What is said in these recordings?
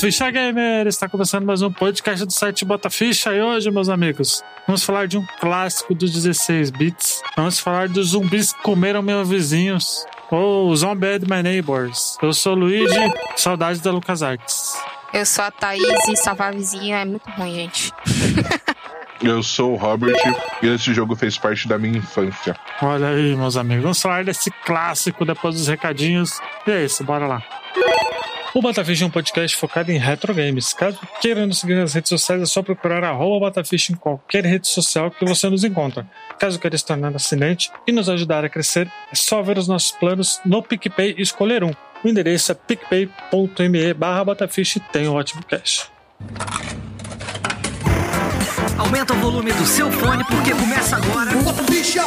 Ficha Gamer! Está começando mais um podcast do site Bota Ficha e hoje, meus amigos, vamos falar de um clássico dos 16 bits. Vamos falar dos zumbis que comeram meus vizinhos. Ou oh, Zombie My Neighbors. Eu sou o Luigi, saudades da LucasArts. Eu sou a Thaís e salvar vizinho é muito ruim, gente. Eu sou o Robert e esse jogo fez parte da minha infância. Olha aí, meus amigos. Vamos falar desse clássico depois dos recadinhos. E é isso, bora lá. O Batafish é um podcast focado em retro games. Caso queira nos seguir nas redes sociais, é só procurar arroba Batafish em qualquer rede social que você nos encontra. Caso queira se tornar assinante e nos ajudar a crescer, é só ver os nossos planos no PicPay e escolher um. O endereço é picpay.me barra Batafish e tem um ótimo cash. Aumenta o volume do seu fone porque começa agora. Bataficha!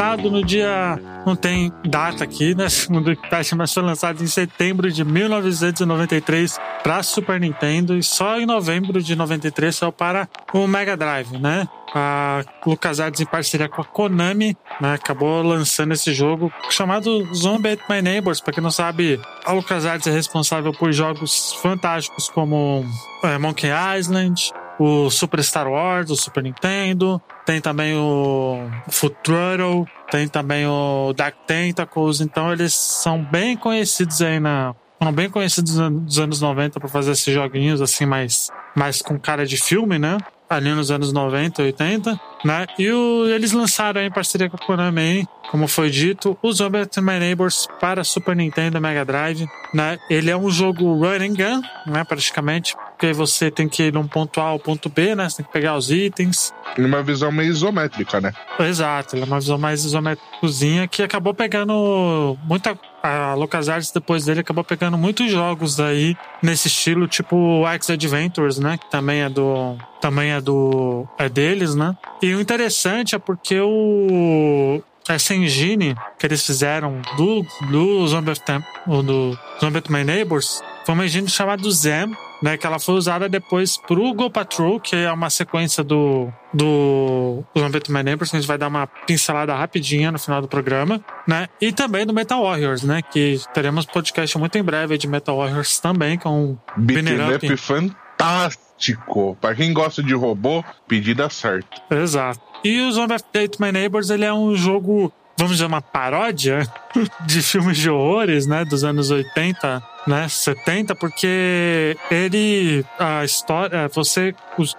Lançado no dia. Não tem data aqui, né? Segundo o teste, mas foi lançado em setembro de 1993 para Super Nintendo e só em novembro de 93 saiu para o Mega Drive, né? A LucasArts, em parceria com a Konami, né, acabou lançando esse jogo chamado Zombie at My Neighbors. Para quem não sabe, a LucasArts é responsável por jogos fantásticos como é, Monkey Island, o Super Star Wars, o Super Nintendo, tem também o Foot Throttle, tem também o Dark Tentacles, então eles são bem conhecidos aí na. Foram bem conhecidos nos anos 90 para fazer esses joguinhos assim mais, mais com cara de filme, né? ali nos anos 90, 80, né? E o, eles lançaram em parceria com a Konami, como foi dito, o Zombie My Neighbors para Super Nintendo Mega Drive, né? Ele é um jogo run and gun, né? Praticamente, porque você tem que ir de um ponto A ao ponto B, né? Você tem que pegar os itens. Uma visão meio isométrica, né? Exato, é uma visão mais isométricazinha que acabou pegando muita a LucasArts depois dele acabou pegando muitos jogos aí nesse estilo, tipo X Adventures, né? Que também é do. Também é do. é deles, né? E o interessante é porque o. Essa engine que eles fizeram do, do Zombie of Temp, do Zombie of My Neighbors, foi uma engine chamada Zem, né, que ela foi usada depois pro Go Patrol, que é uma sequência do do Zombie My Neighbors, que a gente vai dar uma pincelada rapidinha no final do programa, né? E também do Metal Warriors, né? Que teremos podcast muito em breve de Metal Warriors também, com um Beat'em Up fantástico. Para quem gosta de robô, pedida certa. Exato. E o Zombie Update My Neighbors, ele é um jogo vamos dizer, uma paródia de filmes de horrores, né, dos anos 80 né, 70, porque ele a história, você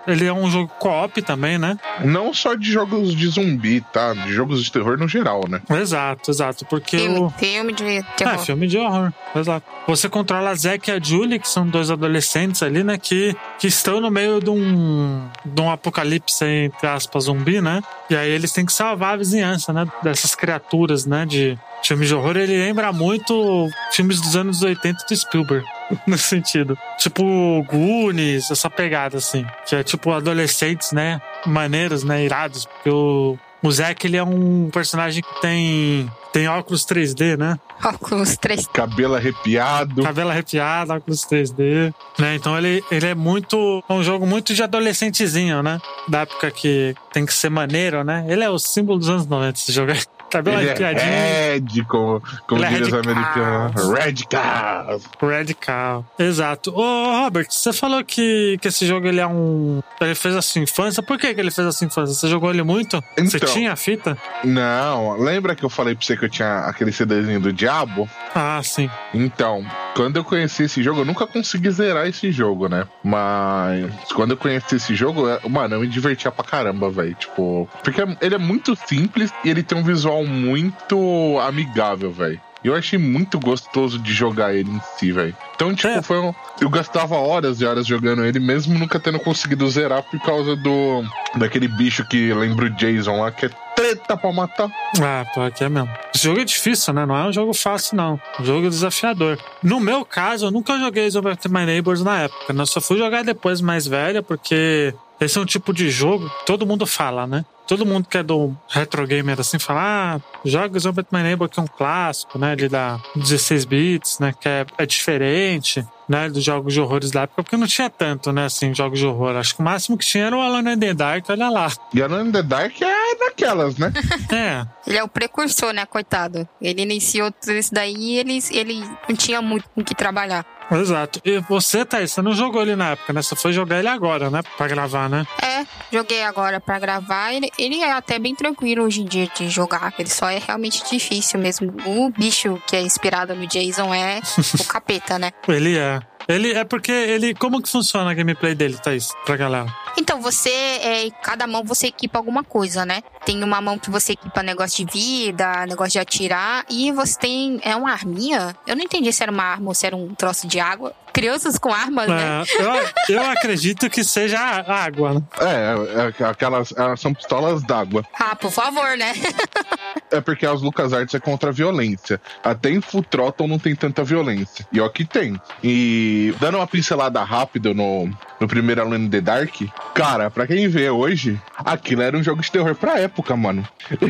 ele é um jogo co-op também, né? Não só de jogos de zumbi, tá? De jogos de terror no geral, né? Exato, exato, porque filme, o filme de terror. É, filme de horror. Exato. Você controla a Zack e a Julie, que são dois adolescentes ali, né, que que estão no meio de um de um apocalipse entre aspas zumbi, né? E aí eles têm que salvar a vizinhança, né, dessas criaturas, né, de Filme de horror, ele lembra muito filmes dos anos 80 do Spielberg, nesse sentido. Tipo Goonies, essa pegada, assim. Que é tipo adolescentes, né? Maneiros, né? Irados. Porque o, o Zack, ele é um personagem que tem tem óculos 3D, né? Óculos 3D. Cabelo arrepiado. Cabelo arrepiado, óculos 3D. Né? Então ele, ele é muito. É um jogo muito de adolescentezinho, né? Da época que tem que ser maneiro, né? Ele é o símbolo dos anos 90, esse jogo. Cabelo ele arrepiadinho. É red, como, como Ele é diria os americanos. Radical. Radical. Exato. Ô, Robert, você falou que, que esse jogo ele é um. Ele fez a sua infância. Por que, que ele fez a sua infância? Você jogou ele muito? Você Então. tinha a fita? Não, lembra que eu falei pra você que eu tinha aquele CDzinho do Diabo? Ah, sim. Então, quando eu conheci esse jogo, eu nunca consegui zerar esse jogo, né? Mas quando eu conheci esse jogo, mano, eu me divertia pra caramba, velho. Tipo, porque ele é muito simples e ele tem um visual muito amigável, velho. Eu achei muito gostoso de jogar ele em si, velho. Então, tipo, É. foi um... Eu gastava horas e horas jogando ele, mesmo nunca tendo conseguido zerar por causa do. daquele bicho que lembra o Jason lá, que é treta pra matar. Ah, pô, aqui é mesmo. Esse jogo é difícil, né? Não é um jogo fácil, não. É um jogo desafiador. No meu caso, eu nunca joguei Zombie My Neighbors na época, né? Eu só fui jogar depois mais velha, porque esse é um tipo de jogo que todo mundo fala, né? Todo mundo que é do retro gamer assim fala, ah, joga Zombie My Neighbor que é um clássico, né? Ele dá 16 bits, né? Que é, é diferente, né? Dos jogos de horrores da época, porque não tinha tanto, né? Assim, jogos de horror. Acho que o máximo que tinha era o Alone in the Dark, olha lá. E Alone in the Dark é daquelas, né? É, Ele é o precursor, né, coitado? Ele iniciou tudo isso daí e ele, ele não tinha muito com o que trabalhar. Exato. E você, Thaís, você não jogou ele na época, né? Você foi jogar ele agora, né? Pra gravar, né? É, joguei agora pra gravar. Ele, ele é até bem tranquilo hoje em dia de jogar. Ele só é realmente difícil mesmo. O bicho que é inspirado no Jason é o capeta, né? Ele é. Ele é porque ele. Como que funciona a gameplay dele, Thaís? Pra galera. Então, você, é, cada mão você equipa alguma coisa, né? Tem uma mão que você equipa negócio de vida, negócio de atirar, e você tem. É uma arminha? Eu não entendi se era uma arma ou se era um troço de água. Crianças com armas, né? É, eu, eu acredito que seja água, né? É, é, aquelas. Elas são pistolas d'água. Ah, por favor, né? É porque as Lucas Arts é contra a violência. Até em Full Throttle não tem tanta violência. E ó que tem. E dando uma pincelada rápida no, no primeiro Alone in the Dark, cara, pra quem vê hoje, aquilo era um jogo de terror pra época, mano. É,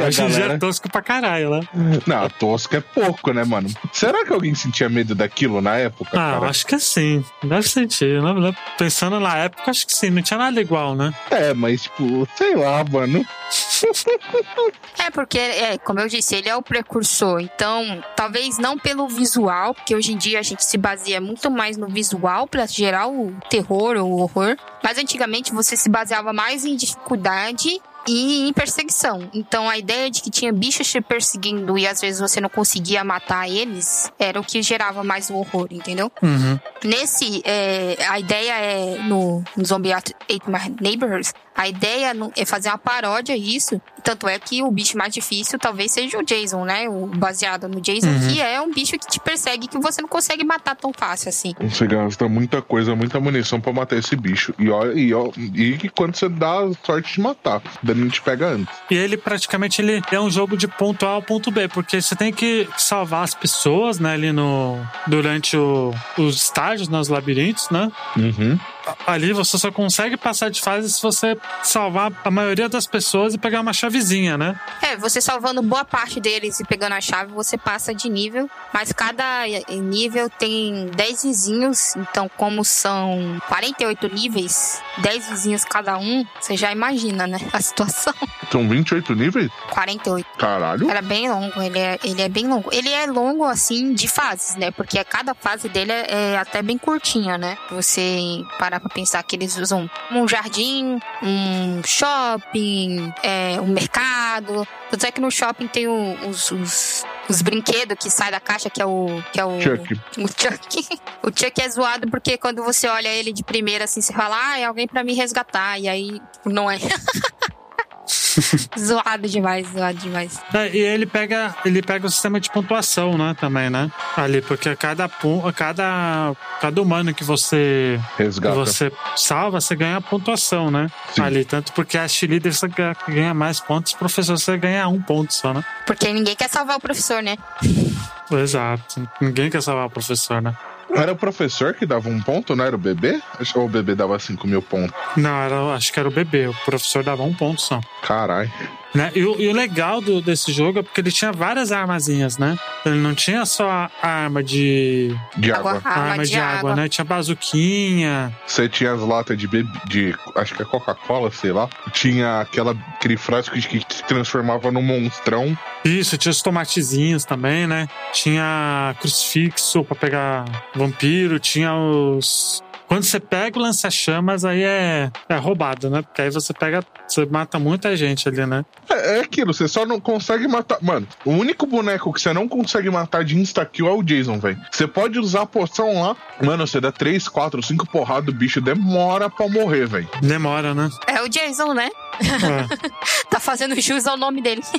E a hoje é galera? tosco pra caralho, né? Não, tosco é pouco, né, mano? Será que alguém sentia medo daquilo na época, Ah, cara? acho que sim. Deve sentir, né? Pensando na época, acho que sim. Não tinha nada igual, né? É, mas tipo, sei lá, mano. É, porque, é, como eu disse, ele é o precursor. Então, talvez não pelo visual, porque hoje em dia a gente se baseia muito mais no visual pra gerar o terror ou o horror. Mas antigamente você se baseava mais em dificuldade e em perseguição. Então, a ideia de que tinha bichos te perseguindo e às vezes você não conseguia matar eles era o que gerava mais o horror, entendeu? Uhum. Nesse, é, a ideia é no, no Zombie Ate My Neighbors, a ideia é fazer uma paródia disso. Tanto é que o bicho mais difícil talvez seja o Jason, né? O baseado no Jason, Uhum. que é um bicho que te persegue que você não consegue matar tão fácil assim. Você gasta muita coisa, muita munição pra matar esse bicho. E ó, e, ó, e quando você dá a sorte de matar, não te pega antes. E ele praticamente ele é um jogo de ponto A ao ponto B, porque você tem que salvar as pessoas, né, ali no durante o- os estágios, nos labirintos, né? Uhum. Ali você só consegue passar de fase se você salvar a maioria das pessoas e pegar uma chavezinha, né? É, você salvando boa parte deles e pegando a chave, você passa de nível. Mas cada eh, nível tem 10 vizinhos. Então, como são 48 níveis, 10 vizinhos cada um, você já imagina, né? A situação. São 28 níveis? 48. Caralho. Era bem longo, ele é, ele é bem longo. Ele é longo, assim, de fases, né? Porque cada fase dele é, é até bem curtinha, né? Você parar pra pensar que eles usam um jardim, um shopping, é, um mercado. Tanto é que no shopping tem o- os, os, os brinquedos que saem da caixa, que é o. Que é o Chuck. o Chuck. O Chuck é zoado porque quando você olha ele de primeira, assim, você fala, ah, é alguém pra me resgatar. E aí, não é. zoado demais, zoado demais. É, e ele pega, ele pega o sistema de pontuação, né, também, né? Ali, porque cada cada cada humano que você que Resgata. você salva, você ganha pontuação, né? Sim. Ali, tanto porque a líder você ganha- ganha mais pontos, professor você ganha um ponto só, né? Porque ninguém quer salvar o professor, né? Exato. Ninguém quer salvar o professor, né? Era o professor que dava um ponto, não era o bebê? Ou o bebê dava 5 mil pontos? Não, era, acho que era o bebê. O professor dava um ponto só. Caralho. Né? E, o, e o legal do- desse jogo é porque ele tinha várias armazinhas, né? Ele não tinha só a arma de. De Água- água. Arma arma de de, água, água. né? Tinha bazuquinha. Você tinha as latas de bebê. De, acho que é Coca-Cola, sei lá. Tinha aquela, aquele frasco que, que se transformava num monstrão. Isso, tinha os tomatezinhos também, né? Tinha crucifixo pra pegar vampiro, tinha os. Quando você pega o lança-chamas, aí é, é roubado, né? Porque aí você pega. Você mata muita gente ali, né? É, é aquilo, você só não consegue matar. Mano, o único boneco que você não consegue matar de insta-kill é o Jason, velho. Você pode usar a poção lá. Mano, você dá 3, 4, 5 porradas, o bicho demora pra morrer, velho. Demora, né? É o Jason, né? É. Tá fazendo jus ao nome dele.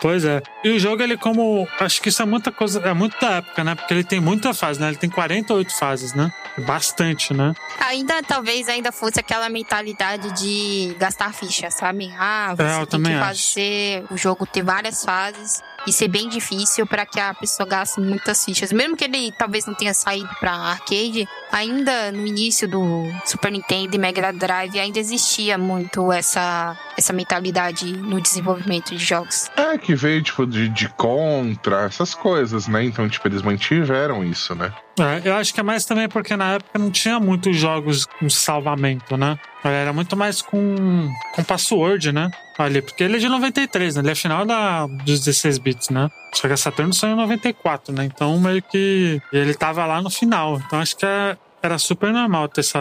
Pois é. E o jogo, ele como. Acho que isso é muita coisa. É muito da época, né? Porque ele tem muita fase, né? Ele tem 48 fases, né? Bastante, né? Ainda, talvez, ainda fosse aquela mentalidade de gastar ficha, sabe? Ah, você É, tem também que acho. fazer o jogo ter várias fases e ser bem difícil para que a pessoa gaste muitas fichas. Mesmo que ele talvez não tenha saído para arcade, ainda no início do Super Nintendo e Mega Drive ainda existia muito essa, essa mentalidade no desenvolvimento de jogos. É, que veio, tipo, de, de contra, essas coisas, né? Então, tipo, eles mantiveram isso, né? É, eu acho que é mais também porque na época não tinha muitos jogos com salvamento, né? Era muito mais com, com password, né? Ali, porque ele é de 93, né? Ele é final da, dos 16 bits, né? Só que a Saturno saiu em 94, né? Então meio que ele tava lá no final. Então acho que é- era super normal ter esse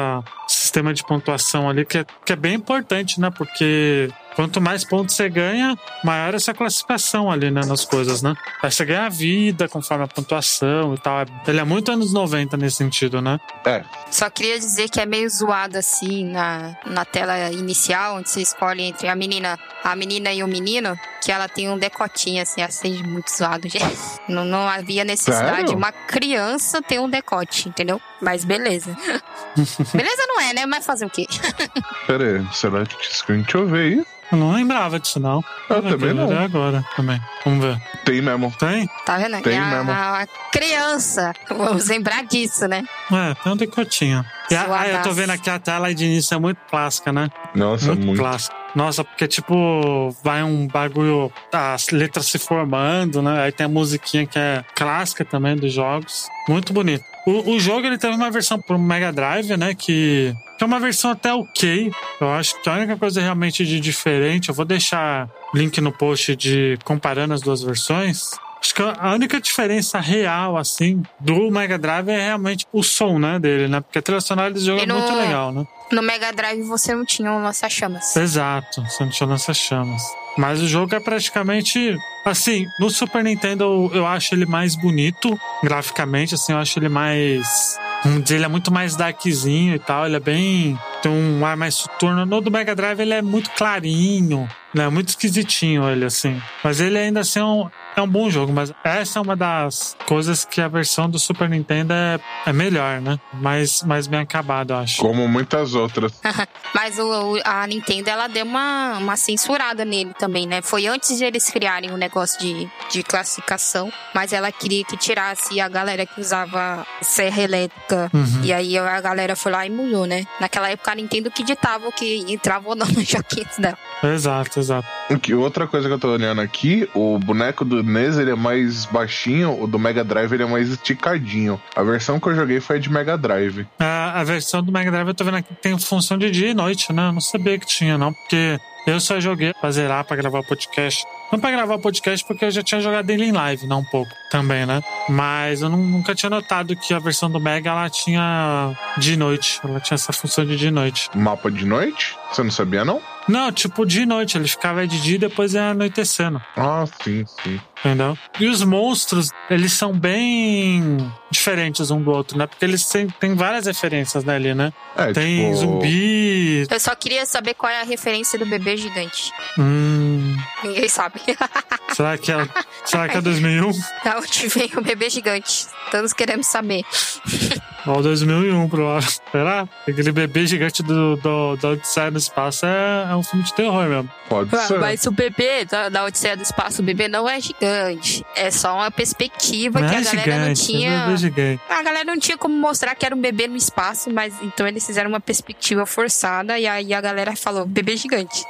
sistema de pontuação ali, que é, que é bem importante, né? Porque quanto mais pontos você ganha, maior é essa classificação ali, né? Nas coisas, né? Aí você ganha vida conforme a pontuação e tal. Ele é muito anos 90 nesse sentido, né? É, Só queria dizer que é meio zoado assim na, na tela inicial, onde você escolhe entre a menina, a menina e o menino, que ela tem um decotinho assim, assim, muito zoado, gente. Não, não havia necessidade de Sério? uma criança ter um decote, entendeu? Mas beleza. beleza não é, né? Mas fazer o quê? pera aí, será que? Deixa eu ver aí. Eu não lembrava disso, não. Eu também não. Agora também. Vamos ver. Tem mesmo. Tem? Tá vendo? Tem é a, mesmo. a criança. Vamos lembrar disso, né? É, tem um decotinho. E a, ah, eu tô vendo aqui a tela de início é muito clássica, né? Nossa, muito, muito. clássica. Nossa, porque tipo, vai um bagulho, as letras se formando, né? Aí tem a musiquinha que é clássica também dos jogos. Muito bonito. O, o jogo ele teve uma versão pro Mega Drive, né? Que é uma versão até ok. Eu acho que a única coisa realmente de diferente, eu vou deixar link no post de comparando as duas versões. Acho que a única diferença real, assim, do Mega Drive é realmente o som, né, dele, né? Porque a trilha sonora desse jogo é no- muito legal, né? No Mega Drive você não tinha um lança-chamas. Exato, você não tinha lança-chamas. Mas o jogo é praticamente. Assim, no Super Nintendo eu acho ele mais bonito, graficamente, assim, eu acho ele mais. Vamos dizer, ele é muito mais darkzinho e tal, ele é bem. Tem um ar mais soturno. No do Mega Drive ele é muito clarinho, né? Muito esquisitinho ele, assim. Mas ele ainda assim é um, é um bom jogo, mas essa é uma das coisas que a versão do Super Nintendo é, é melhor, né? Mais, mais bem acabado, eu acho. Como muitas outras. Mas o, a Nintendo, ela deu uma, uma censurada nele também, né? Foi antes de eles criarem o negócio de, de classificação, mas ela queria que tirasse a galera que usava serra elétrica. Uhum. E aí a galera foi lá e mudou, né? Naquela época a Nintendo que ditava o que entrava ou não nos joguinhos dela. Exato, exato. Que outra coisa que eu tô olhando aqui, o boneco do NES ele é mais baixinho, o do Mega Drive ele é mais esticadinho. A versão que eu joguei foi a de Mega Drive. A, a versão do Mega Drive eu tô vendo aqui que tem função de dia e noite, né? Eu não sabia que tinha, não, porque eu só joguei pra zerar, pra gravar o podcast. Não pra gravar o podcast, porque eu já tinha jogado ele em live, não um pouco também, né? Mas eu nu- nunca tinha notado que a versão do Mega ela tinha de noite. Ela tinha essa função de dia e noite. Mapa de noite? Você não sabia, não? Não, tipo de noite. Ele ficava de dia e depois ia anoitecendo. Ah, sim, sim. Entendeu? E os monstros, eles são bem diferentes um do outro, né? Porque eles têm, têm várias referências ali, né? É, Tem tipo, Eu zumbi. só queria saber qual é a referência do bebê gigante. Hum, Ninguém sabe. será que é, será que é 2001? da onde vem o bebê gigante? Todos queremos saber. Ou 2001, provável. Será? Aquele bebê gigante do, do, da Odisseia no Espaço é, é um filme de terror mesmo. Pode ser. Mas o bebê da, da Odisseia do Espaço, o bebê não é gigante. É só uma perspectiva Não que é a galera gigante, não é tinha. bebê gigante. A galera não tinha como mostrar que era um bebê no espaço, mas então eles fizeram uma perspectiva forçada e aí a galera falou bebê gigante.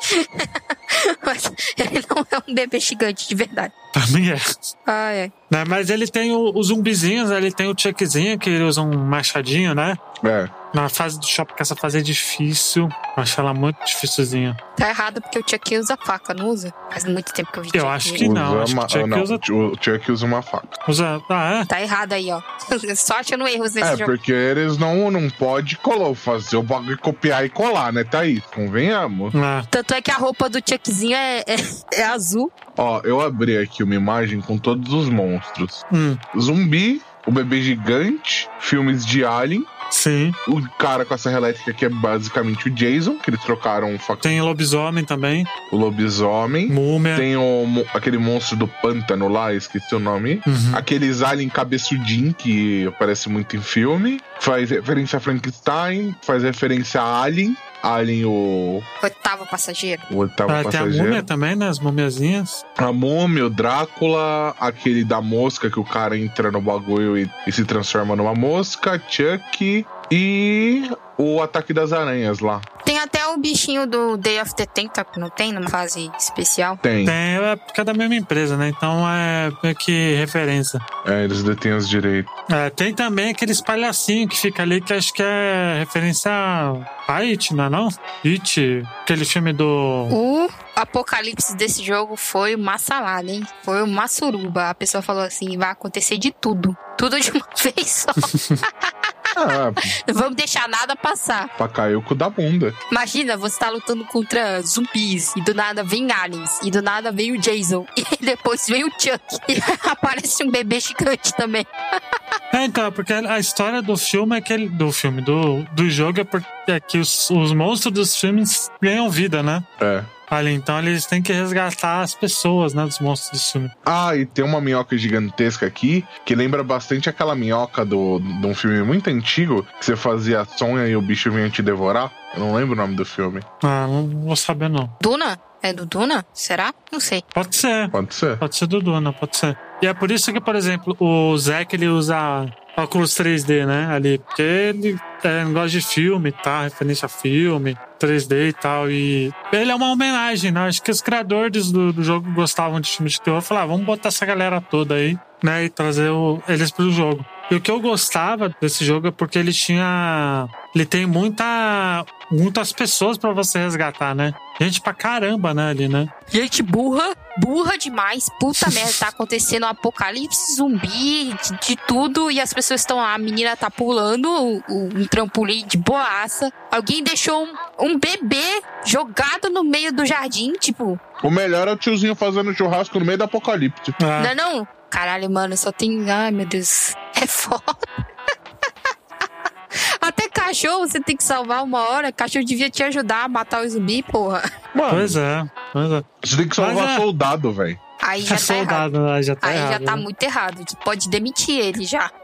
mas ele não é um bebê gigante de verdade. Pra mim é. Ah, é. Né, Mas ele tem o- os zumbizinhos, ele tem o Chuckzinho, que ele usa um machadinho, né? É. Na fase do shopping, que essa fase é difícil. Eu acho ela muito dificilzinha. Tá errado porque o Chucky usa faca, não usa? Faz muito tempo que eu vi Eu acho que não, acho que o Chuck não, usa- O Chuck usa uma faca. Usa. Ah, é? Tá errado aí, ó. Só achando erros nesse É, jogo. porque eles não, não podem colar, fazer o bagulho copiar e colar, né, Thaís? Convenhamos. Ah, Tanto é que a roupa do Chuckzinho é, é, é azul. Ó, eu abri aqui uma imagem com todos os monstros. hum. Zumbi, o bebê gigante, filmes de Alien, Sim. O cara com a serra elétrica que é basicamente o Jason, que eles trocaram o, fa- Tem lobisomem também, o lobisomem. múmia. Tem o, mo- aquele monstro do pântano lá, esqueci o nome. Uhum. Aqueles alien cabeçudinho que aparece muito em filme. Faz referência a Frankenstein, faz referência a Alien. Alien, o, Oitavo passageiro. o oitavo Ah, tem a passageiro. múmia também, né? As mumiazinhas. A múmia, o Drácula, aquele da mosca que o cara entra no bagulho e, e se transforma numa mosca, Chuck e o ataque das aranhas lá. Tem até o bichinho do Day of the Tentacle, não tem? Numa fase especial. Tem. Tem, é porque é da mesma empresa, né? Então é meio que referência. É, eles detêm os direitos. É, tem também aqueles palhacinhos que fica ali que acho que é referência a It, não é não? It, aquele filme do. O apocalipse desse jogo foi uma salada, hein? Foi uma suruba. A pessoa falou assim: vai acontecer de tudo. Tudo de uma vez só. Ah, Não vamos deixar nada passar. pra cair o cu da bunda. Imagina, você tá lutando contra zumbis e do nada vem aliens e do nada vem o Jason e depois vem o Chuck e aparece um bebê gigante também. É, então, porque a história do filme é que ele, do filme, do, do jogo é, porque, é que os, os monstros dos filmes ganham vida, né? É. Ali, então eles têm que resgatar as pessoas, né? Dos monstros do filme. Ah, e tem uma minhoca gigantesca aqui que lembra bastante aquela minhoca do, de um filme muito antigo que você fazia sonha e o bicho vinha te devorar. Eu não lembro o nome do filme. Ah, não vou saber não. Duna? É do Duna? Será? Não sei. Pode ser. Pode ser? Pode ser do Duna, pode ser. E é por isso que, por exemplo, o Zack ele usa óculos 3D, né? Ali, porque ele é, gosta de filme, tá? Referência a filme, 3D e tal. E ele é uma homenagem, né? Acho que os criadores do, do jogo gostavam de filme de terror. Falaram, ah, vamos botar essa galera toda aí, né? E trazer o- eles pro jogo. E o que eu gostava desse jogo é porque ele tinha. Ele tem muita. Muitas pessoas pra você resgatar, né? Gente pra caramba, né? Ali, né? Gente burra, burra demais. Puta merda, tá acontecendo um apocalipse zumbi de, de tudo e as pessoas estão lá. A menina tá pulando o- um trampolim de boaça. Alguém deixou um, um bebê jogado no meio do jardim, tipo, O melhor é o tiozinho fazendo churrasco no meio do apocalipse. Ah. não é não? Caralho, mano, só tem. Ai, meu Deus. É foda. Até cachorro você tem que salvar uma hora. Cachorro devia te ajudar a matar o zumbi, porra. Mano, Pois é, pois é. você tem que salvar é- soldado, velho. Aí já É tá errado. soldado, né? já tá Aí errado. já tá né? muito errado. Pode demitir ele já.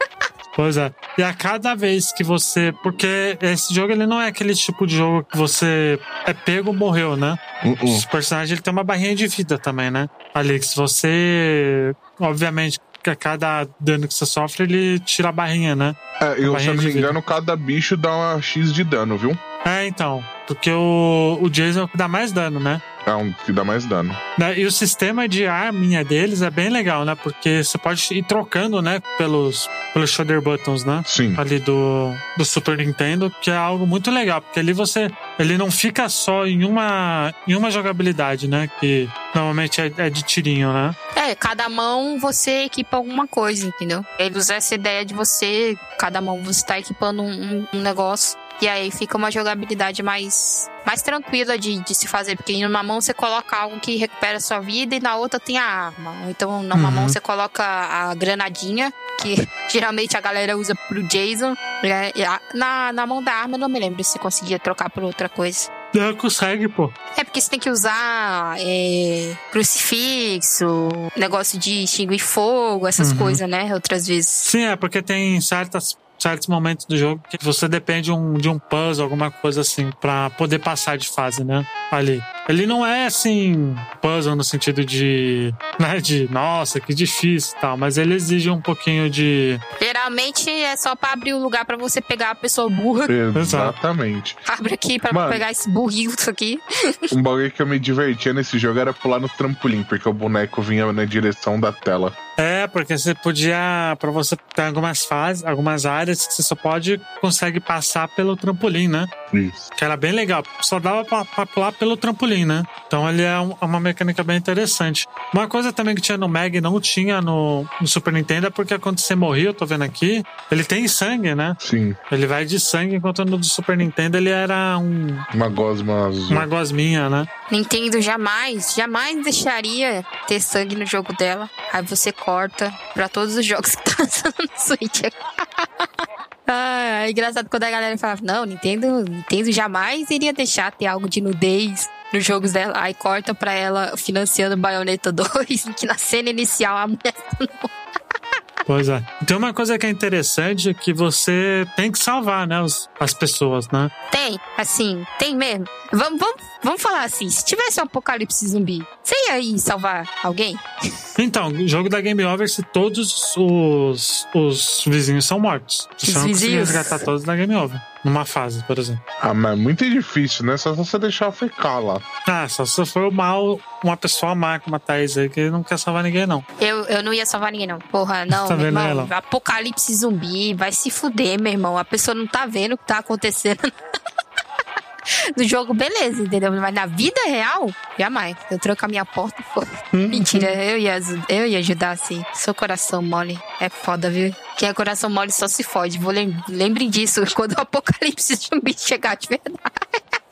Pois é. E a cada vez que você. Porque esse jogo ele não é aquele tipo de jogo que você é pego morreu, né? Uh-uh. Os personagens ele tem uma barrinha de vida também, né? Ali, que se você. Obviamente, que a cada dano que você sofre, ele tira a barrinha, né? É, eu, se eu não me engano, cada bicho dá uma X de dano, viu? É, então. Porque o, o Jason é o que dá mais dano, né? É um que dá mais dano. Né, E o sistema de arminha deles é bem legal, né? Porque você pode ir trocando, né? Pelos, pelos shoulder buttons, né? Sim. ali do, do Super Nintendo, que é algo muito legal, porque ali você ele não fica só em uma em uma jogabilidade, né? Que normalmente é, é de tirinho, né? É, cada mão você equipa alguma coisa, entendeu? Ele usa essa ideia de você, cada mão você tá equipando um, um- um negócio. E aí fica uma jogabilidade mais, mais tranquila de, de se fazer. Porque numa mão você coloca algo que recupera a sua vida e na outra tem a arma. Então numa Uhum. mão você coloca a granadinha, que geralmente a galera usa pro Jason. né? E na, na mão da arma eu não me lembro se conseguia trocar por outra coisa. É, consegue, pô. É porque você tem que usar é, crucifixo, negócio de extinguir fogo, essas Uhum. coisas, né? Outras vezes. Sim, é porque tem certas certos momentos do jogo que você depende um, de um puzzle, alguma coisa assim, pra poder passar de fase, né? Ali. Ele não é assim, puzzle no sentido de, né, de nossa, que difícil e tal, mas ele exige um pouquinho de. Geralmente é só pra abrir um lugar pra você pegar a pessoa burra. Exatamente. Abre aqui pra Mano. pegar esse burrinho isso aqui. Um bagulho que eu me divertia nesse jogo era pular no trampolim, porque o boneco vinha na direção da tela. É, porque você podia, pra você ter algumas fases, algumas áreas que você só pode, consegue passar pelo trampolim, né? Isso. Que era bem legal. Só dava pra, pra pular pelo trampolim, né? Então ele é um- uma mecânica bem interessante. Uma coisa também que tinha no Meg e não tinha no, no Super Nintendo é porque quando você morria, eu tô vendo aqui, ele tem sangue, né? Sim. Ele vai de sangue, enquanto no do Super Nintendo ele era um, Uma gosma azul. uma gosminha, né? Nintendo jamais, jamais deixaria ter sangue no jogo dela. Aí você corta pra todos os jogos que tá lançando no Switch. Ah, é engraçado quando a galera falava, não, Nintendo, Nintendo jamais iria deixar ter algo de nudez nos jogos dela. Aí corta pra ela financiando Bayonetta 2, que na cena inicial a mulher Pois é. Tem uma coisa que é interessante que você tem que salvar, né? Os, as pessoas, né? Tem, assim, tem mesmo. Vamos, vamos, vamos falar assim: se tivesse um apocalipse zumbi, você ia ir salvar alguém? Então, o jogo da Game Over, se todos os, os vizinhos são mortos. Você Os não vizinhos? resgatar todos da Game Over. Numa fase, por exemplo. Ah, mas é muito difícil, né? Só se você deixar ficar lá. Ah, só se for mal, uma pessoa má como a Thaís aí, que não quer salvar ninguém, não. Eu, eu não ia salvar ninguém, não. Porra, não, Tá meu vendo irmão. ela? Apocalipse zumbi, vai se fuder, meu irmão. A pessoa não tá vendo o que tá acontecendo. No jogo, beleza, entendeu? Mas na vida real, jamais. Eu tranco a minha porta e. Uhum. Mentira, eu ia, eu ia ajudar assim. Seu coração mole é foda, viu? Quem é coração mole só se fode. Vou lem lembrem disso quando o apocalipse zumbi chegar de verdade.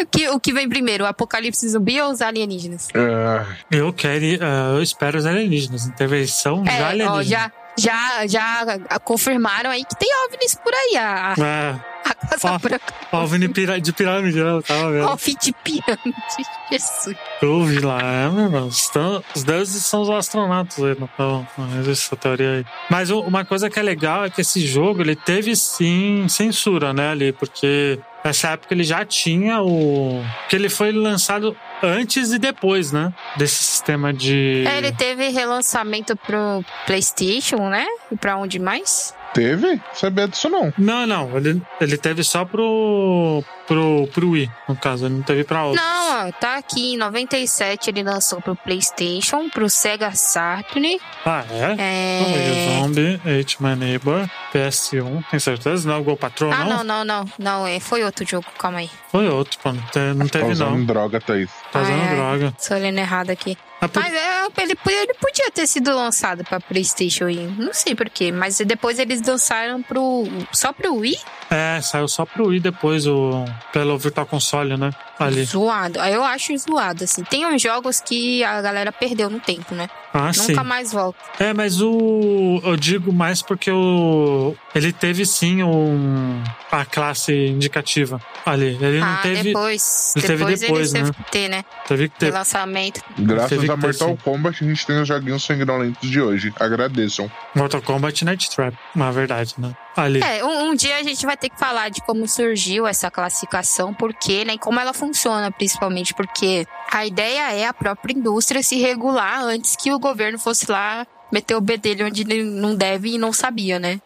O, que, o que vem primeiro, o apocalipse zumbi ou os alienígenas? Ah, Eu quero, ir, ah, eu espero os alienígenas. Intervenção já É, alienígena. ó, já, já, já confirmaram aí que tem OVNIs por aí. A, É, a Casa Ó. Branca. OVNI pira- de pirâmide, né? eu tava vendo. OVNI de pirâmide. Jesus. Eu vi lá, é, meu irmão. Estão- os deuses são os astronautas aí, não, não, não existe essa teoria aí. Mas uma coisa que é legal é que esse jogo, ele teve sim censura, né, ali, porque nessa época ele já tinha o... que ele foi lançado antes e depois, né, desse sistema de... É, ele teve relançamento pro PlayStation, né? E pra onde mais? Teve? Sabia disso não. Não, não, ele, ele teve só pro, pro, pro Wii, no caso, ele não teve pra outro. Não, ó, tá aqui. Em 97 ele lançou pro PlayStation, pro Sega Saturn. Ah, é? É... Zombie, Hate My Neighbor, PS1, tem certeza? Não é o Gol Patrol, Ah, não? não, não, não. Não, é, foi outro jogo, calma aí. Foi outro, pô. Não te- Não Tá teve, usando não. droga, Thaís. Tá usando ai, droga. Tô olhando errado aqui. Mas é, ele, ele podia ter sido lançado pra PlayStation aí. Não sei porquê, mas depois eles lançaram pro. só pro Wii? É, saiu só pro Wii depois, o, pelo Virtual Console, né? Ali. Zoado. Eu acho zoado, assim. Tem uns jogos que a galera perdeu no tempo, né? Ah, sim. Nunca mais volta. É, mas o. Eu digo mais porque o. Ele teve sim um, a classe indicativa ali. Ele não ah, teve. depois. ele teve depois depois, eles né? teve que ter, né? Teve que ter. Relançamento. Graças Teve a Mortal sim. Kombat, a gente tem os joguinhos sanguinolentos de hoje. Agradeçam. Mortal Kombat Night Trap, na verdade, né? Ali. É, um, um dia a gente vai ter que falar de como surgiu essa classificação, por quê, né? E como ela funciona, principalmente porque a ideia é a própria indústria se regular antes que o governo fosse lá meter o bedelho onde ele não deve e não sabia, né?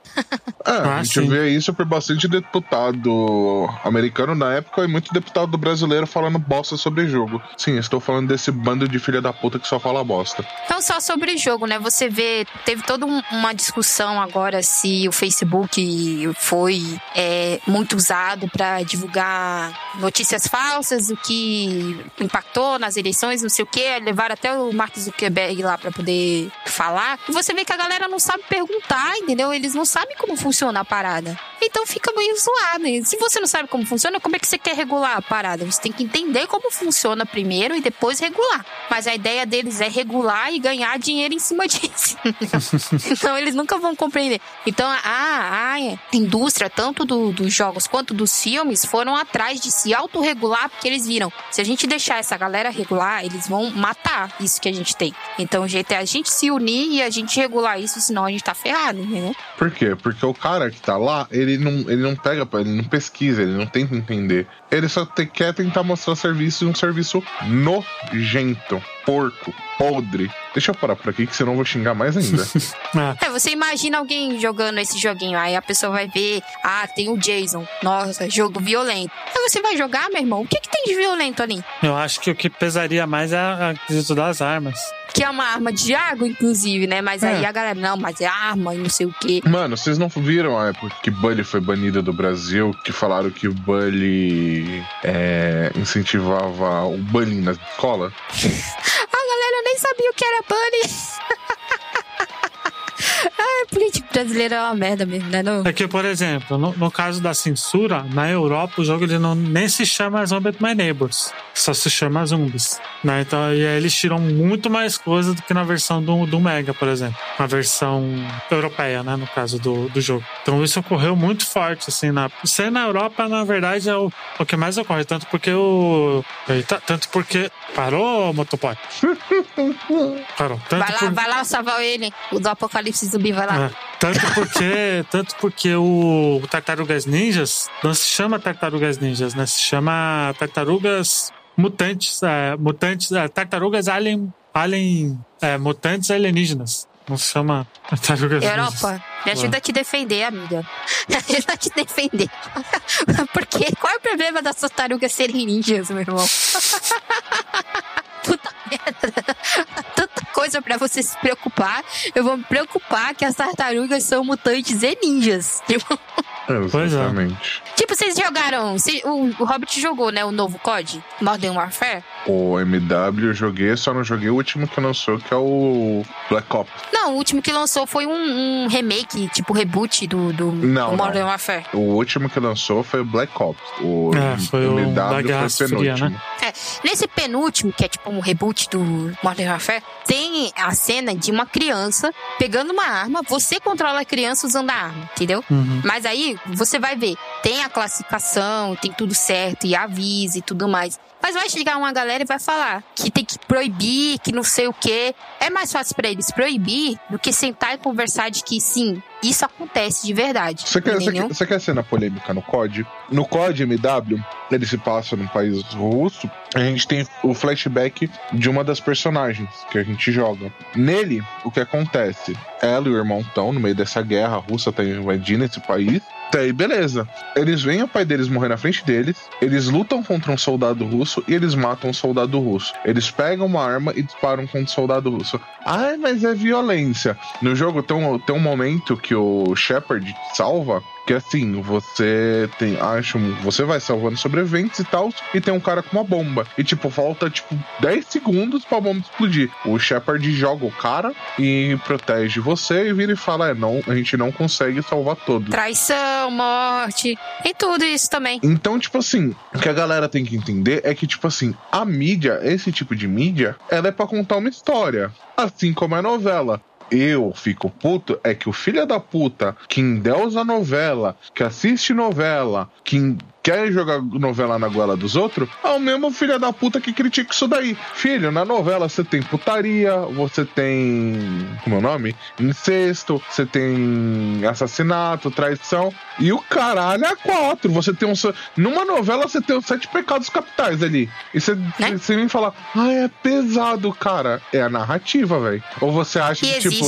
É, Ah, a gente sim. vê isso por bastante deputado americano na época e muito deputado brasileiro falando bosta sobre jogo. Sim, estou falando desse bando de filha da puta que só fala bosta. Não só sobre jogo, né? Você vê, teve toda um- uma discussão agora se o Facebook foi é, muito usado para divulgar notícias falsas, o que impactou nas eleições, não sei o quê. Levaram até o Mark Zuckerberg lá para poder falar. E você vê que a galera não sabe perguntar, entendeu? Eles não sabem como funciona a parada. Então fica meio zoado. E se você não sabe como funciona, como é que você quer regular a parada? Você tem que entender como funciona primeiro e depois regular. Mas a ideia deles é regular e ganhar dinheiro em cima disso. então eles nunca vão compreender. Então a, a indústria, tanto do- dos jogos quanto dos filmes, foram atrás de se autorregular porque eles viram. Se a gente deixar essa galera regular, eles vão matar isso que a gente tem. Então o jeito é a gente se unir e a gente regular isso, senão a gente tá ferrado, entendeu? Por quê? Porque o cara que tá lá, ele não, ele não pega, ele não pesquisa, ele não tenta entender. Ele só te- quer tentar mostrar serviço e um serviço nojento, porco, podre. Deixa eu parar por aqui que senão eu vou xingar mais ainda. Ah, É, você imagina alguém jogando esse joguinho, aí a pessoa vai ver, ah, tem o Jason, nossa, jogo violento. Aí você vai jogar, meu irmão, o que, que tem de violento ali? eu acho que o que pesaria mais é a aquisito das armas. Que é uma arma de água, inclusive, né? Mas aí É. a galera, não, mas é arma e não sei o quê. Mano, vocês não viram a época que Bully foi banida do Brasil? Que falaram que o Bully é, incentivava o bullying na escola? A galera nem sabia o que era bunny. Ai, político brasileiro é uma merda mesmo, né? Não? É que, por exemplo, no, no caso da censura, na Europa o jogo ele não, nem se chama Zombie My Neighbors, só se chama Zombies. Né? Então, e aí eles tiram muito mais coisa do que na versão do, do Mega, por exemplo. Na versão europeia, né? No caso do, do jogo. Então isso ocorreu muito forte, assim. Na, ser na Europa, na verdade, é o, o que mais ocorre. Tanto porque o. Eita, tanto porque. Parou, Motopod? Parou. Tanto Vai lá, por- vai lá salvar ele. O do Apocalipse Zumbi, vai lá. é, tanto porque, tanto porque o Tartarugas Ninjas não se chama Tartarugas Ninjas, né? Se chama Tartarugas Mutantes, é, mutantes, é, Tartarugas Alien, Alien, é, Mutantes Alienígenas. Não se chama Tartarugas Ninjas. Europa, me ajuda a te defender, amiga. Me ajuda a te defender. Porque qual é o problema das tartarugas serem ninjas, meu irmão? Puta merda. Coisa pra você se preocupar. Eu vou me preocupar que as tartarugas são mutantes e ninjas. Tipo, Pois é. Exatamente. tipo, vocês jogaram. o Hobbit jogou, né? O novo COD? Modern Warfare? O MW eu joguei, só não joguei o último que lançou, que é o Black Ops. Não, o último que lançou foi um, um remake, tipo reboot do, do, Não, do Modern não. Warfare. O último que lançou foi o Black Ops. O É, foi o da Guerra foi Fria, penúltimo. né? É, nesse penúltimo, que é tipo um reboot do Modern Warfare, tem a cena de uma criança pegando uma arma, você controla a criança usando a arma, entendeu? Uhum. Mas aí você vai ver, tem a classificação, tem tudo certo, e avisa e tudo mais. Mas vai chegar uma galera e vai falar que tem que proibir, que não sei o quê. É mais fácil pra eles proibir do que sentar e conversar de que sim, isso acontece de verdade. Você quer, você, quer, você quer cena polêmica no COD? No COD MW, ele se passa num país russo. A gente tem o flashback de uma das personagens que a gente joga. Nele, o que acontece? Ela e o irmão estão no meio dessa guerra. A Rússia tá invadindo esse país. Até aí, beleza. Eles veem o pai deles morrer na frente deles, eles lutam contra um soldado russo e eles matam um soldado russo. Eles pegam uma arma e disparam contra um soldado russo. Ai, mas é violência. No jogo tem um, tem um momento que o Shepard salva. Que assim, você tem. Acho. Você vai salvando sobreviventes e tal. E tem um cara com uma bomba. E tipo, falta tipo 10 segundos pra bomba explodir. O Shepard joga o cara e protege você e vira e fala: É, não, a gente não consegue salvar todos. Traição, morte, e tudo isso também. Então, tipo assim, o que a galera tem que entender é que, tipo assim, a mídia, esse tipo de mídia, ela é pra contar uma história. Assim como a novela. Eu fico puto é que o filho da puta que endeusa novela, que assiste novela, que quer jogar novela na goela dos outros, é o mesmo filho da puta que critica isso daí. Filho, na novela você tem putaria, você tem. Como é o nome? Incesto, você tem assassinato, traição. E o caralho é quatro. Você tem um. Numa novela você tem os sete pecados capitais ali. E você, Né? você vem falar, ah, é pesado, cara. É a narrativa, velho. Ou você acha E que, tipo.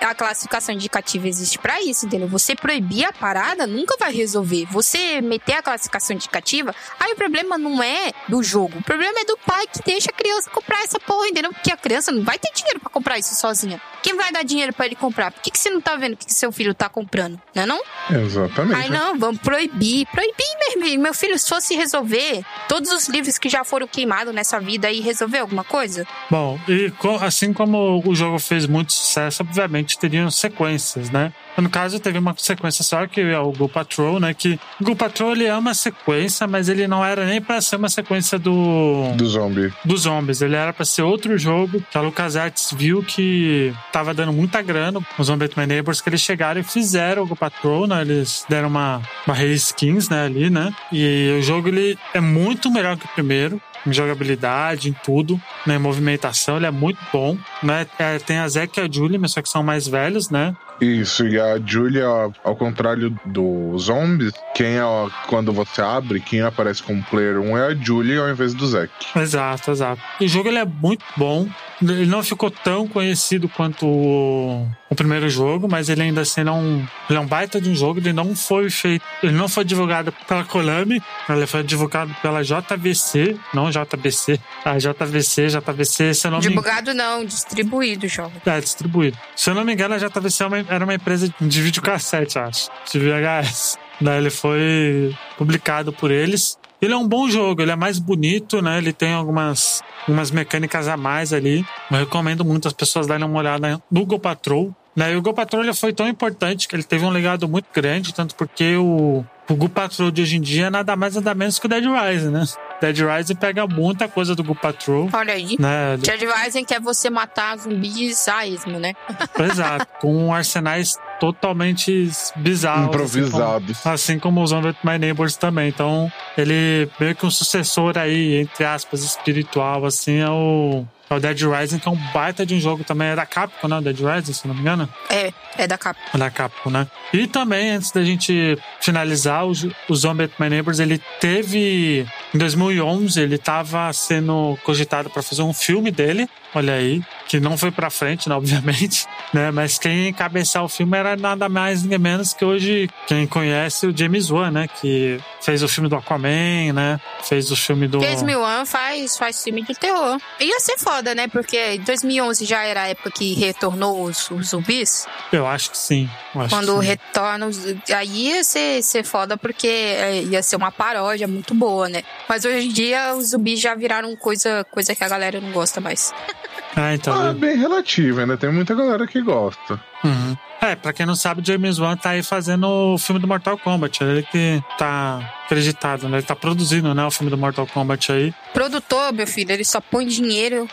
A classificação indicativa existe pra isso, entendeu? Você proibir a parada nunca vai resolver. Você meter a classificação indicativa, aí o problema não é do jogo. O problema é do pai que deixa a criança comprar essa porra, entendeu? Porque a criança não vai ter dinheiro pra comprar isso sozinha. Quem vai dar dinheiro pra ele comprar? Por que, que você não tá vendo o que que seu filho tá comprando? Não é não? Exatamente. Aí não, vamos proibir. Proibir, meu, irmão. meu filho, se fosse resolver todos os livros que já foram queimados nessa vida aí, resolver alguma coisa? Bom, e assim como o jogo fez muito sucesso, obviamente teriam sequências, né? No caso, teve uma sequência só que é o Go Patrol, né? Que o Go Patrol ele é uma sequência, mas ele não era nem pra ser uma sequência do Do zombie. dos zombies. Ele era pra ser outro jogo que a LucasArts viu que tava dando muita grana os Zombie My Neighbors, que eles chegaram e fizeram o Go Patrol, né? Eles deram uma, uma skins, né, ali, né? E o jogo, ele é muito melhor que o primeiro. Em jogabilidade, em tudo, né? Em movimentação, ele é muito bom, né? É, tem a Zack e a Julie, mas só que são mais velhos, né? Isso, e a Julia, ao contrário dos zombies, quem é, quando você abre, quem aparece como player 1 é a Julia ao invés do Zack. Exato, exato. O jogo ele é muito bom. Ele não ficou tão conhecido quanto o, o primeiro jogo, mas ele ainda assim não. Ele é um baita de um jogo. Ele não foi feito. Ele não foi divulgado pela Konami. Ele foi divulgado pela JVC, não JBC. A JVC, JVC, se eu não me engano. Divulgado não, distribuído o jogo. É, distribuído. Se eu não me engano, a JVC é era uma empresa de videocassete, acho. De VHS. Daí ele foi publicado por eles. Ele é um bom jogo, ele é mais bonito, né? Ele tem algumas, algumas mecânicas a mais ali. Eu recomendo muito as pessoas darem uma olhada no Go Patrol. Né? E o Go Patrol ele foi tão importante que ele teve um legado muito grande, tanto porque o, o Go Patrol de hoje em dia é nada mais nada menos que o Dead Rising, né? Dead Rising pega muita coisa do Go Patrol. Olha aí. Né? Dead Rising quer você matar zumbis a esmo, né? Exato, com arsenais totalmente bizarros. Improvisados. Assim como, assim como os Zombie My Neighbors também. Então, ele meio que um sucessor aí, entre aspas, espiritual, assim, é o é o Dead Rising, que é um baita de um jogo também. É da Capcom, né? O Dead Rising, se não me engano. É, é da Capcom. É da Capcom, né? E também, antes da gente finalizar, o, o Zombie at My Neighbors, ele teve... Em 2011, ele estava sendo cogitado para fazer um filme dele. Olha aí, que não foi pra frente, né, obviamente, né? Mas quem encabeçar o filme era nada mais ninguém menos que hoje quem conhece o James Wan, né? Que fez o filme do Aquaman, né? Fez o filme do. James Wan faz, faz filme de terror. Ia ser foda, né? Porque 2011 já era a época que retornou os, os zumbis. Eu acho que sim. Acho Quando que sim. retorna os. Aí ia ser, ser foda porque é, ia ser uma paródia muito boa, né? Mas hoje em dia os zumbis já viraram coisa, coisa que a galera não gosta mais. Ah, então. Ah, bem relativo, ainda tem muita galera que gosta. Uhum. É, pra quem não sabe, James Wan tá aí fazendo o filme do Mortal Kombat. Ele que tá acreditado, né? Ele tá produzindo, né, o filme do Mortal Kombat aí. Produtor, meu filho, ele só põe dinheiro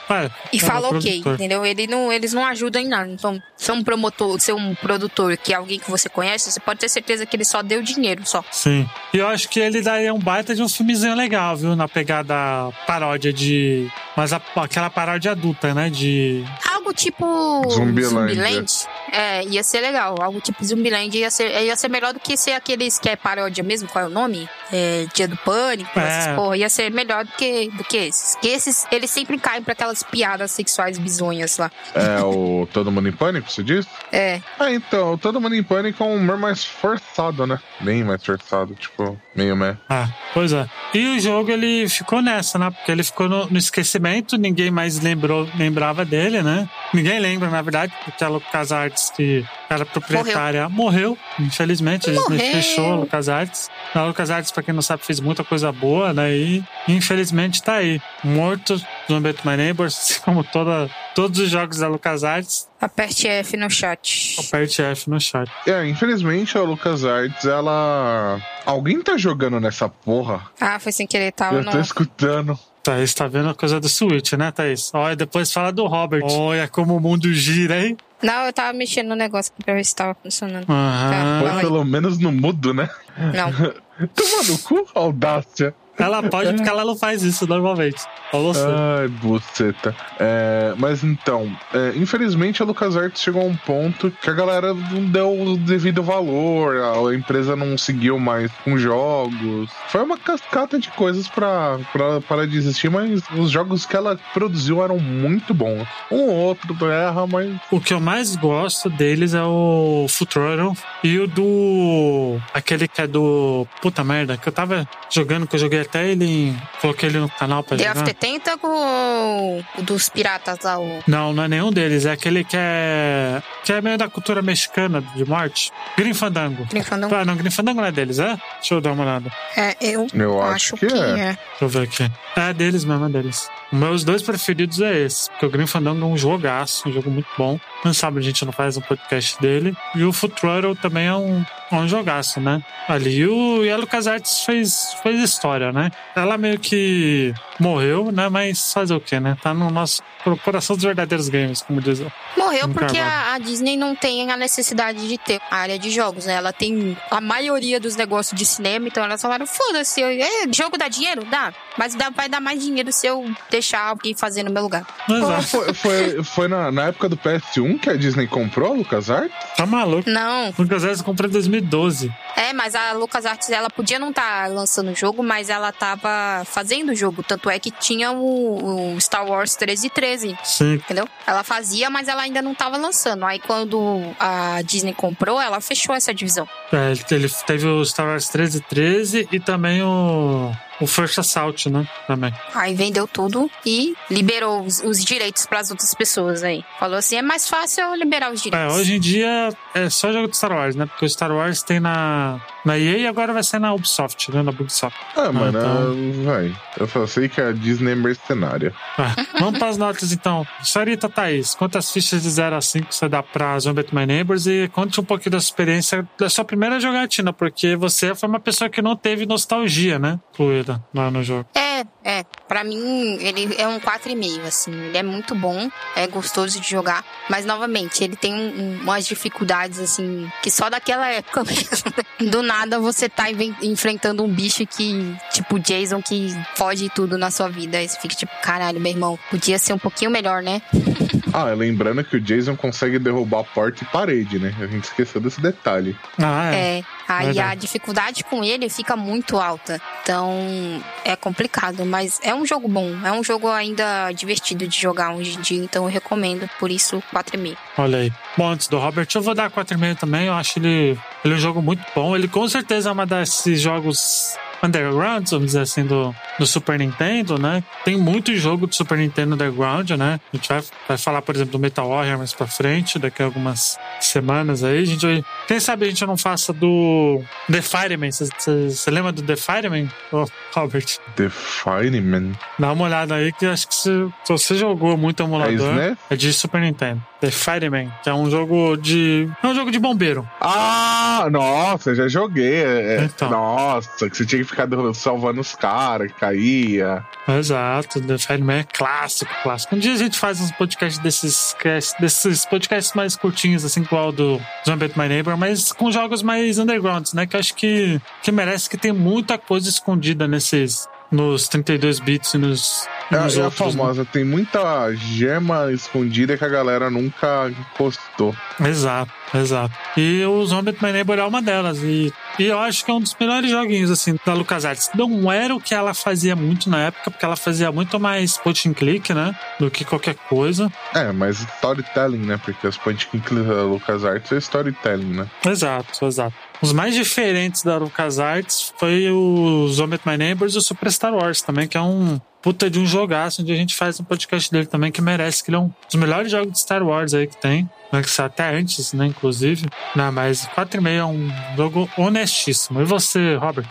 e é, fala o ok, entendeu? Ele não, eles não ajudam em nada. Então, ser um promotor, ser um produtor que é alguém que você conhece, você pode ter certeza que ele só deu dinheiro, só. Sim. E eu acho que ele daria um baita de um filmezinho legal, viu? Na pegada paródia de. Mas a- aquela paródia adulta, né? De. Algo tipo Zumbilândia. Zumbiland. É, ia ser legal. Algo tipo Zumbiland ia ser, ia ser melhor do que ser aqueles que é paródia mesmo, qual é o nome? É, Dia do Pânico, É. essas porra. Ia ser melhor do que, do que esses. Que esses, eles sempre caem pra aquelas piadas sexuais bizonhas lá. É o Todo Mundo em Pânico, você diz? É. Ah, então, o Todo Mundo em Pânico é um humor mais forçado, né? Bem mais forçado, tipo, meio meh. Ah, pois é. E o jogo ele ficou nessa, né? Porque ele ficou no, no esquecimento, ninguém mais lembrou, lembrava dele, né? Ninguém lembra, na verdade, porque a LucasArts, que era proprietária, morreu, infelizmente. A Disney Morreu. fechou a LucasArts. A LucasArts, pra quem não sabe, fez muita coisa boa, né? E infelizmente tá aí. Morto, Zombie to My Neighbors, como toda, todos os jogos da LucasArts. Aperte F no chat. Aperte F no chat. É, infelizmente a LucasArts, ela. Alguém tá jogando nessa porra? Ah, foi sem querer, tava Eu no. tô escutando. Thaís tá vendo a coisa do Switch, né, Thaís? Olha, depois fala do Robert. Olha como o mundo gira, hein? Não, eu tava mexendo no negócio aqui pra ver se tava funcionando. Aham. Foi Ai. pelo menos no mudo, né? Não. Toma no cu, audácia. Ela pode porque ela não faz isso normalmente. Você. Ai, buceta. É, mas então, é, infelizmente a LucasArts chegou a um ponto que a galera não deu o devido valor, a, empresa não seguiu mais com jogos. Foi uma cascata de coisas pra, pra parar de existir, mas os jogos que ela produziu eram muito bons. Um ou outro erra, mas O que eu mais gosto deles é o Futrottle e o do. aquele que é do. Puta merda, que eu tava jogando, que eu joguei até ele. Coloquei ele no canal pra The jogar. After Tentacle ou o dos piratas lá, o. Não, não é nenhum deles. É aquele que é. que é meio da cultura mexicana de morte. Grim Fandango. Grinfandango? Ah, não, Grim Fandango não é deles, é? Deixa eu dar uma olhada. É, eu, Eu acho que é. Deixa eu ver aqui. É deles mesmo, é deles. Os meus dois preferidos é esse. Porque o Grim Fandango é um jogaço, um jogo muito bom. Quem sabe a gente não faz um podcast dele. E o Throttle também é um, é um jogaço, né? Ali. O, a LucasArts fez, fez história, né? Ela meio que morreu, né? Mas fazer o quê, né? Tá no nosso coração dos verdadeiros games, como diz. Morreu porque a, a Disney não tem a necessidade de ter a área de jogos, né? Ela tem a maioria dos negócios de cinema, então elas falaram: foda-se, é, jogo dá dinheiro? Dá. Mas dá, vai dar mais dinheiro se eu deixar alguém fazer no meu lugar. Exato. foi, foi, foi na, na época do PS1 que a Disney comprou a LucasArts? Tá maluco. Não. LucasArts comprou em 2012. É, mas a LucasArts, ela podia não estar lançando o jogo, mas ela tava fazendo o jogo. Tanto é que tinha o, o Star Wars 13 e 13. Sim. Entendeu? Ela fazia, mas ela ainda não tava lançando. Aí quando a Disney comprou, ela fechou essa divisão. É, ele teve o Star Wars 13 13 e também o o First Assault, né? Também. Aí vendeu tudo e liberou os, os direitos para as outras pessoas aí. Falou assim: é mais fácil eu liberar os direitos. É, hoje em dia é só jogo de Star Wars, né? Porque o Star Wars tem na, na EA e agora vai ser na Ubisoft, né? Na Ubisoft. Ah, mano, então- vai. Eu só sei que a Disney é mercenária. É, vamos para as notas então. Senhorita Thaís, quantas fichas de 0 a 5 você dá pra Zombie at My Neighbors e conte um pouquinho da sua experiência da sua primeira jogatina, porque você foi uma pessoa que não teve nostalgia, né? Incluída lá no jogo. É, é. Pra mim, ele é um 4,5, assim. Ele é muito bom, é gostoso de jogar. Mas, novamente, ele tem um- um- umas dificuldades, assim, que só daquela época mesmo. Do nada você tá enfrentando um bicho que, tipo, Jason, que foge tudo na sua vida. Aí você fica tipo, caralho, meu irmão, podia ser um pouquinho melhor, né? Ah, lembrando que o Jason consegue derrubar porta e parede, né? A gente esqueceu desse detalhe. Ah, é. É. Aí Verdade. a dificuldade com ele fica muito alta. Então é complicado, mas é um jogo bom. É um jogo ainda divertido de jogar hoje em dia. Então eu recomendo. Por isso, 4,5. Olha aí. Bom, antes do Robert, eu vou dar 4,5 também. Eu acho ele, ele um jogo muito bom. Ele com certeza é uma desses jogos underground, vamos dizer assim, do, do Super Nintendo, né? Tem muito jogo do Super Nintendo underground, né? A gente vai, vai falar, por exemplo, do Metal Warrior mais pra frente, daqui a algumas semanas aí. A gente vai, quem sabe a gente não faça do The Fireman. Você lembra do The Fireman, Ô, Robert? The Fireman. Dá uma olhada aí que eu acho que se, você jogou muito emulador, SNES? é de Super Nintendo. The Fireman, que é um jogo de. É um jogo de bombeiro. Ah, nossa, já joguei. É, Então. Nossa, que você tinha que ficar salvando os caras, que caía. Exato, The Fireman é clássico, clássico. Um dia a gente faz uns podcasts desses, desses podcasts mais curtinhos, assim, igual o do Zombie at My Neighbor, mas com jogos mais undergrounds, né? Que eu acho que, que merece que tem muita coisa escondida nesses. Nos 32 bits e nos, É, é a né? famosa, tem muita gema escondida que a galera nunca encostou. Exato, exato. E o Zombie My Neighbor é uma delas. E, e eu acho que é um dos melhores joguinhos, assim, da LucasArts. Não era o que ela fazia muito na época, porque ela fazia muito mais point and click, né? Do que qualquer coisa. É, mas storytelling, né? Porque as point and click da LucasArts é storytelling, né? Exato, exato. Os mais diferentes da LucasArts foi o Zombie My Neighbors e o Super Star Wars também, que é um puta de um jogaço, onde a gente faz um podcast dele também, que merece, que ele é um dos melhores jogos de Star Wars aí que tem. Até antes, né, inclusive. Não, mas 4,5 é um jogo honestíssimo. E você, Robert?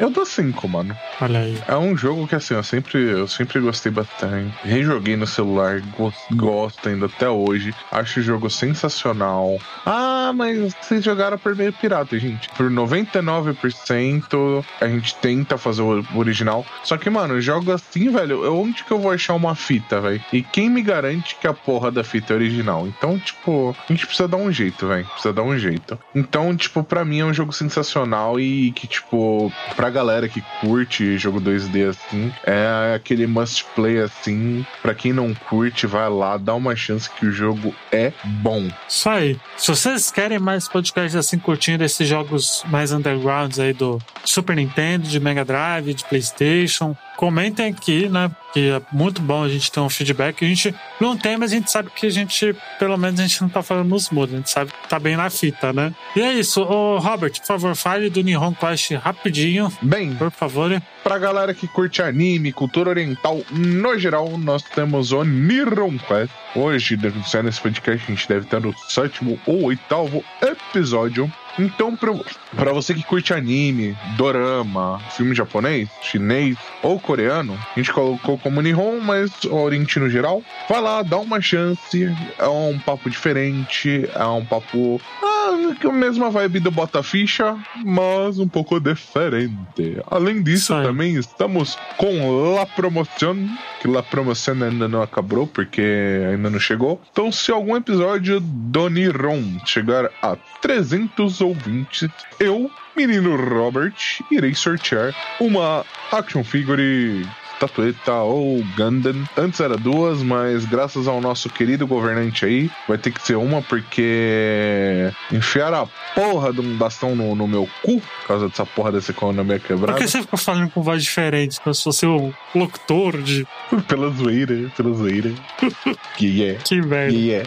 Eu dou cinco, mano. Olha aí. É um jogo que assim, eu sempre, eu sempre gostei bastante. Rejoguei no celular, gos- gosto ainda até hoje. Acho o jogo sensacional. Ah, mas vocês jogaram por meio pirata, gente. Por 99% a gente tenta fazer o original. Só que, mano, jogo assim, velho, onde que eu vou achar uma fita, velho? E quem me garante que a porra da fita é original? Então, tipo, a gente precisa dar um jeito, velho. Precisa dar um jeito. Então, tipo, pra mim é um jogo sensacional e que, tipo, pra galera que curte jogo 2D assim, é aquele must play assim. Pra quem não curte, vai lá, dá uma chance que o jogo é bom. Isso aí. Se vocês querem mais podcasts assim, curtindo esses jogos mais undergrounds aí do Super Nintendo, de Mega Drive, de PlayStation, comentem aqui, né? Que é muito bom a gente ter um feedback. A gente não tem, mas a gente sabe que a gente, pelo menos, a gente não tá falando nos mudos. A gente sabe que tá bem na fita, né? E é isso. Ô, Robert, por favor, fale do Nihon Quest rapidinho, Bem, por favor. pra galera que curte anime, cultura oriental no geral, nós temos o Niron Quest. Hoje, deve ser nesse podcast, a gente deve estar no sétimo ou oitavo episódio. Então, pra você que curte anime, dorama, filme japonês, chinês ou coreano, a gente colocou como Nihon, mas Oriente no geral, vai lá, dá uma chance. É um papo diferente, é um papo. Ah, que a mesma vibe do Bota Ficha, mas um pouco diferente. Além disso, Isso aí. também estamos com La Promoção, que La Promoção ainda não acabou, porque ainda não chegou. Então, se algum episódio do Niron chegar a 300 ouvintes, eu, menino Robert, irei sortear uma action figure estatueta ou Gundam. Antes era duas, mas graças ao nosso querido governante aí, vai ter que ser uma porque enfiaram a porra de um bastão no, no meu cu por causa dessa porra dessa economia Por quebrada. que você ficou falando com voz diferente? Como se fosse um locutor de. Pela zoeira, pela zoeira. que é. Que merda. Que é.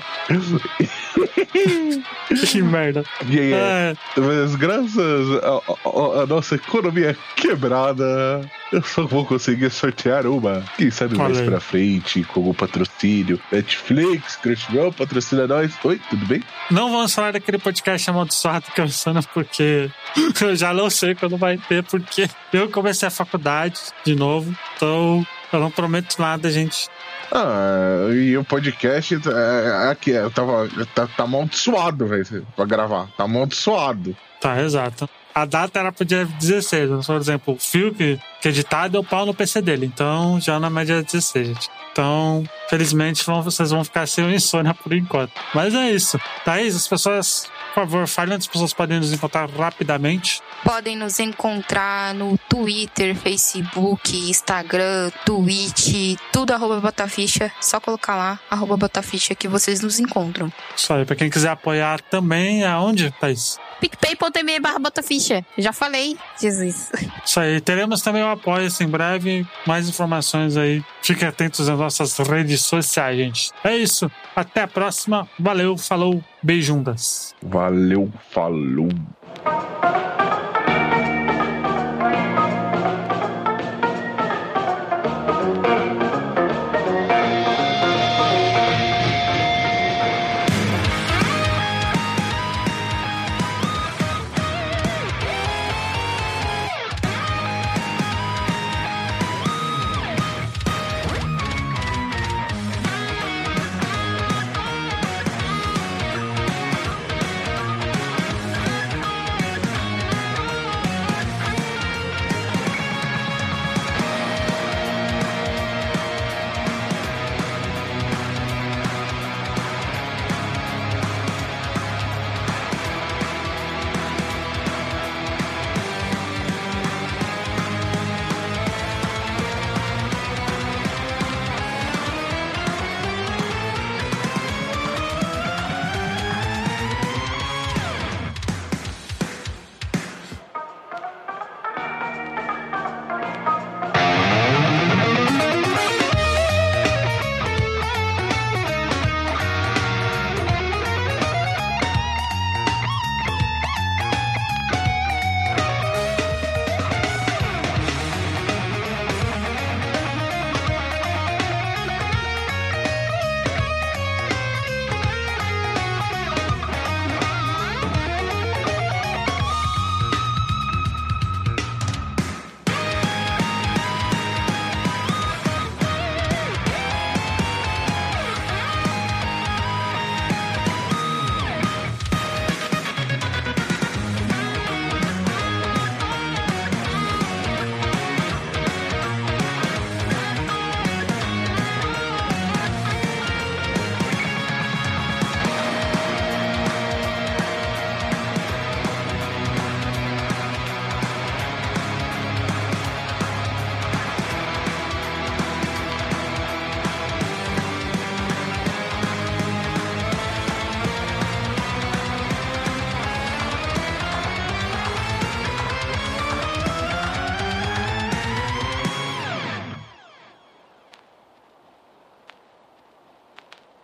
Que merda. E aí, É, mas graças à nossa economia quebrada, eu só vou conseguir sortear uma. Quem sabe mais pra frente, com o patrocínio. Netflix, Crunchyroll, patrocina nós. Oi, tudo bem? não vamos falar daquele podcast amaldiçoado cansando, porque eu já não sei quando vai ter, porque eu comecei a faculdade de novo, então eu não prometo nada, gente. Ah, e o podcast é, aqui, é, tava, tá, tá amaldiçoado, velho, pra gravar. Tá amaldiçoado. Tá, exato. A data era pro dia 16, mas, por exemplo, o fio que, editado deu pau no PC dele, então já na média 16, gente. Então, felizmente, vão, vocês vão ficar sem insônia por enquanto. Mas é isso. Thaís, as pessoas, por favor, fale onde as pessoas podem nos encontrar rapidamente. Podem nos encontrar no Twitter, Facebook, Instagram, Twitch, tudo arroba Botaficha. Só colocar lá, arroba Botaficha, que vocês nos encontram. Isso aí, pra quem quiser apoiar também, aonde, Thaís? picpay.me barra Botaficha. Já falei, Jesus. Isso aí, teremos também o apoio em breve. Mais informações aí. Fiquem atentos às nossas redes sociais, gente. É isso. Até a próxima. Valeu, falou, beijundas. Valeu, falou.